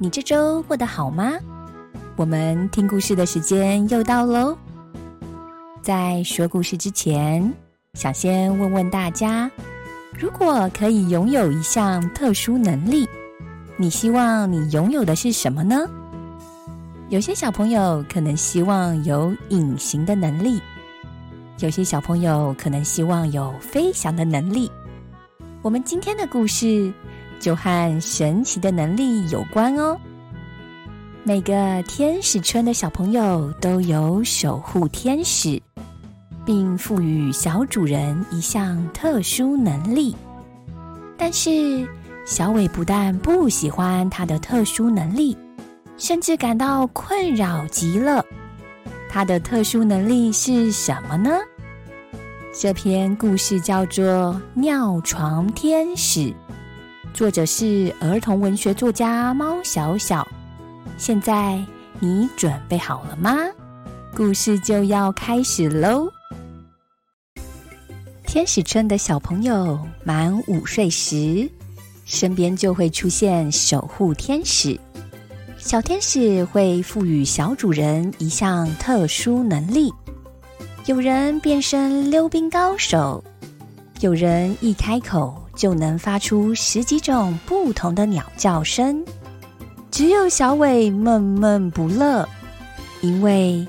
你这周过得好吗？我们听故事的时间又到喽。在说故事之前，想先问问大家：如果可以拥有一项特殊能力，你希望你拥有的是什么呢？有些小朋友可能希望有隐形的能力。有些小朋友可能希望有飞翔的能力。我们今天的故事就和神奇的能力有关哦。每个天使村的小朋友都有守护天使，并赋予小主人一项特殊能力。但是小伟不但不喜欢他的特殊能力，甚至感到困扰极了。他的特殊能力是什么呢？这篇故事叫做《尿床天使》，作者是儿童文学作家猫小小。现在你准备好了吗？故事就要开始喽！天使村的小朋友满五岁时，身边就会出现守护天使。小天使会赋予小主人一项特殊能力，有人变身溜冰高手，有人一开口就能发出十几种不同的鸟叫声。只有小伟闷闷不乐，因为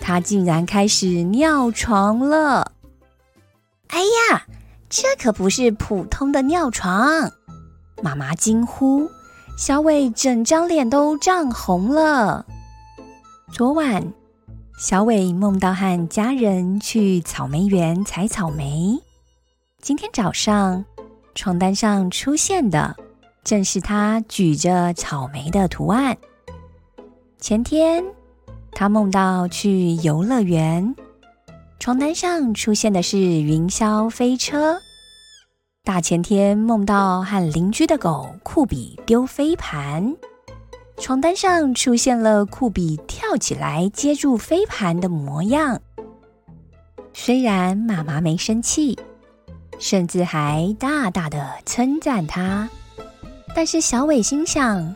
他竟然开始尿床了。哎呀，这可不是普通的尿床！妈妈惊呼。小伟整张脸都涨红了。昨晚，小伟梦到和家人去草莓园采草莓。今天早上，床单上出现的正是他举着草莓的图案。前天，他梦到去游乐园，床单上出现的是云霄飞车。大前天梦到和邻居的狗酷比丢飞盘，床单上出现了酷比跳起来接住飞盘的模样。虽然妈妈没生气，甚至还大大的称赞他，但是小伟心想，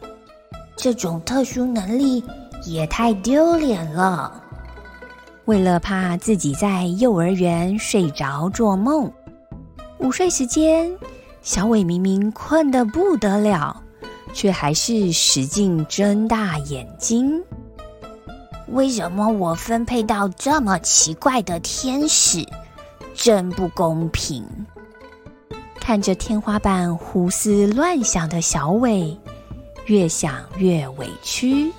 这种特殊能力也太丢脸了。为了怕自己在幼儿园睡着做梦。午睡时间，小伟明明困得不得了，却还是使劲睁大眼睛。为什么我分配到这么奇怪的天使？真不公平！看着天花板胡思乱想的小伟，越想越委屈。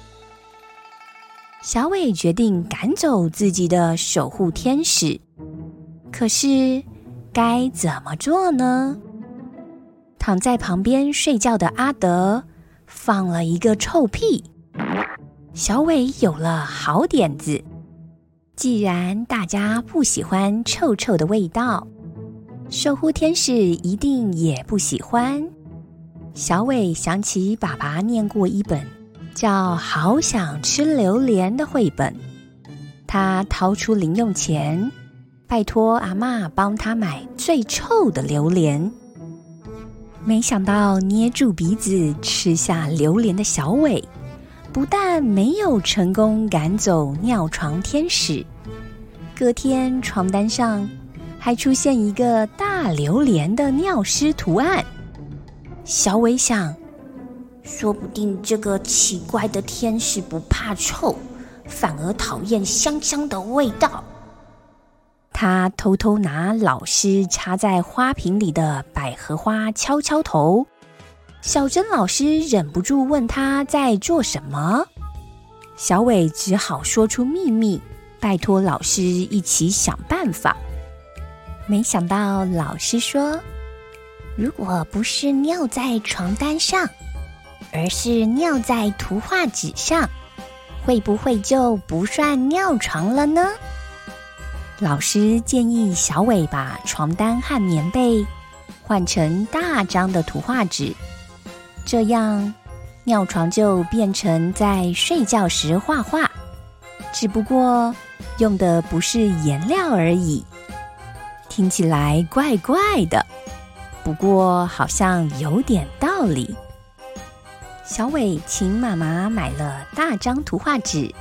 小伟决定赶走自己的守护天使，可是。该怎么做呢？躺在旁边睡觉的阿德放了一个臭屁。小伟有了好点子。既然大家不喜欢臭臭的味道，守护天使一定也不喜欢。小伟想起爸爸念过一本叫《好想吃榴莲》的绘本，他掏出零用钱。拜托阿妈帮他买最臭的榴莲。没想到捏住鼻子吃下榴莲的小伟，不但没有成功赶走尿床天使，隔天床单上还出现一个大榴莲的尿湿图案。小伟想，说不定这个奇怪的天使不怕臭，反而讨厌香香的味道。他偷偷拿老师插在花瓶里的百合花敲敲头，小珍老师忍不住问他在做什么，小伟只好说出秘密，拜托老师一起想办法。没想到老师说，如果不是尿在床单上，而是尿在图画纸上，会不会就不算尿床了呢？老师建议小伟把床单和棉被换成大张的图画纸，这样尿床就变成在睡觉时画画，只不过用的不是颜料而已。听起来怪怪的，不过好像有点道理。小伟请妈妈买了大张图画纸，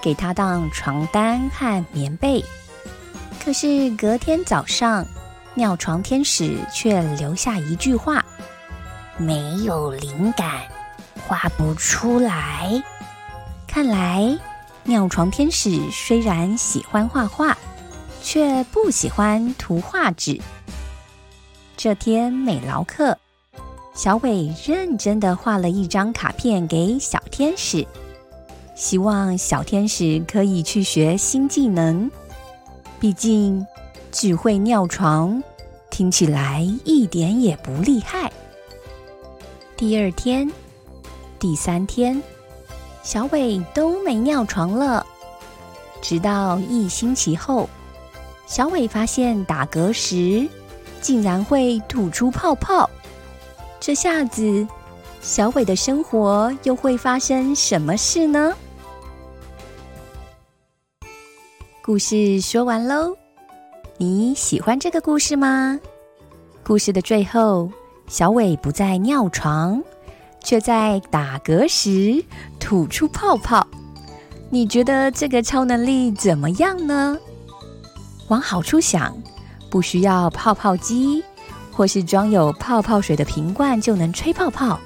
给他当床单和棉被。可是隔天早上，尿床天使却留下一句话：“没有灵感，画不出来。”看来尿床天使虽然喜欢画画，却不喜欢图画纸。这天美劳课，小伟认真的画了一张卡片给小天使，希望小天使可以去学新技能。毕竟，只会尿床，听起来一点也不厉害。第二天、第三天，小伟都没尿床了。直到一星期后，小伟发现打嗝时竟然会吐出泡泡。这下子，小伟的生活又会发生什么事呢？故事说完喽，你喜欢这个故事吗？故事的最后，小伟不再尿床，却在打嗝时吐出泡泡。你觉得这个超能力怎么样呢？往好处想，不需要泡泡机，或是装有泡泡水的瓶罐就能吹泡泡，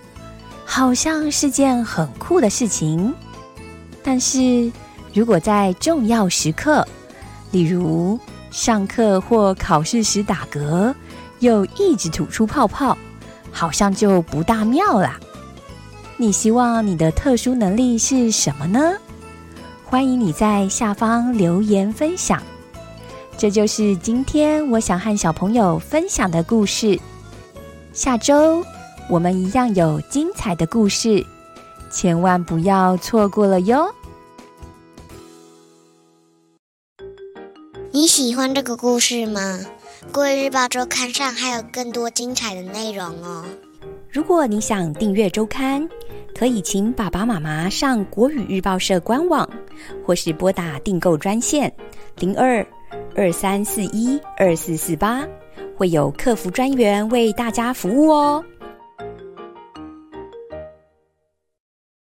好像是件很酷的事情。但是。如果在重要时刻，例如上课或考试时打嗝，又一直吐出泡泡，好像就不大妙啦。你希望你的特殊能力是什么呢？欢迎你在下方留言分享。这就是今天我想和小朋友分享的故事。下周我们一样有精彩的故事，千万不要错过了哟。你喜欢这个故事吗？国语日报周刊上还有更多精彩的内容哦。如果你想订阅周刊，可以请爸爸妈妈上国语日报社官网，或是拨打订购专线零二二三四一二四四八，会有客服专员为大家服务哦。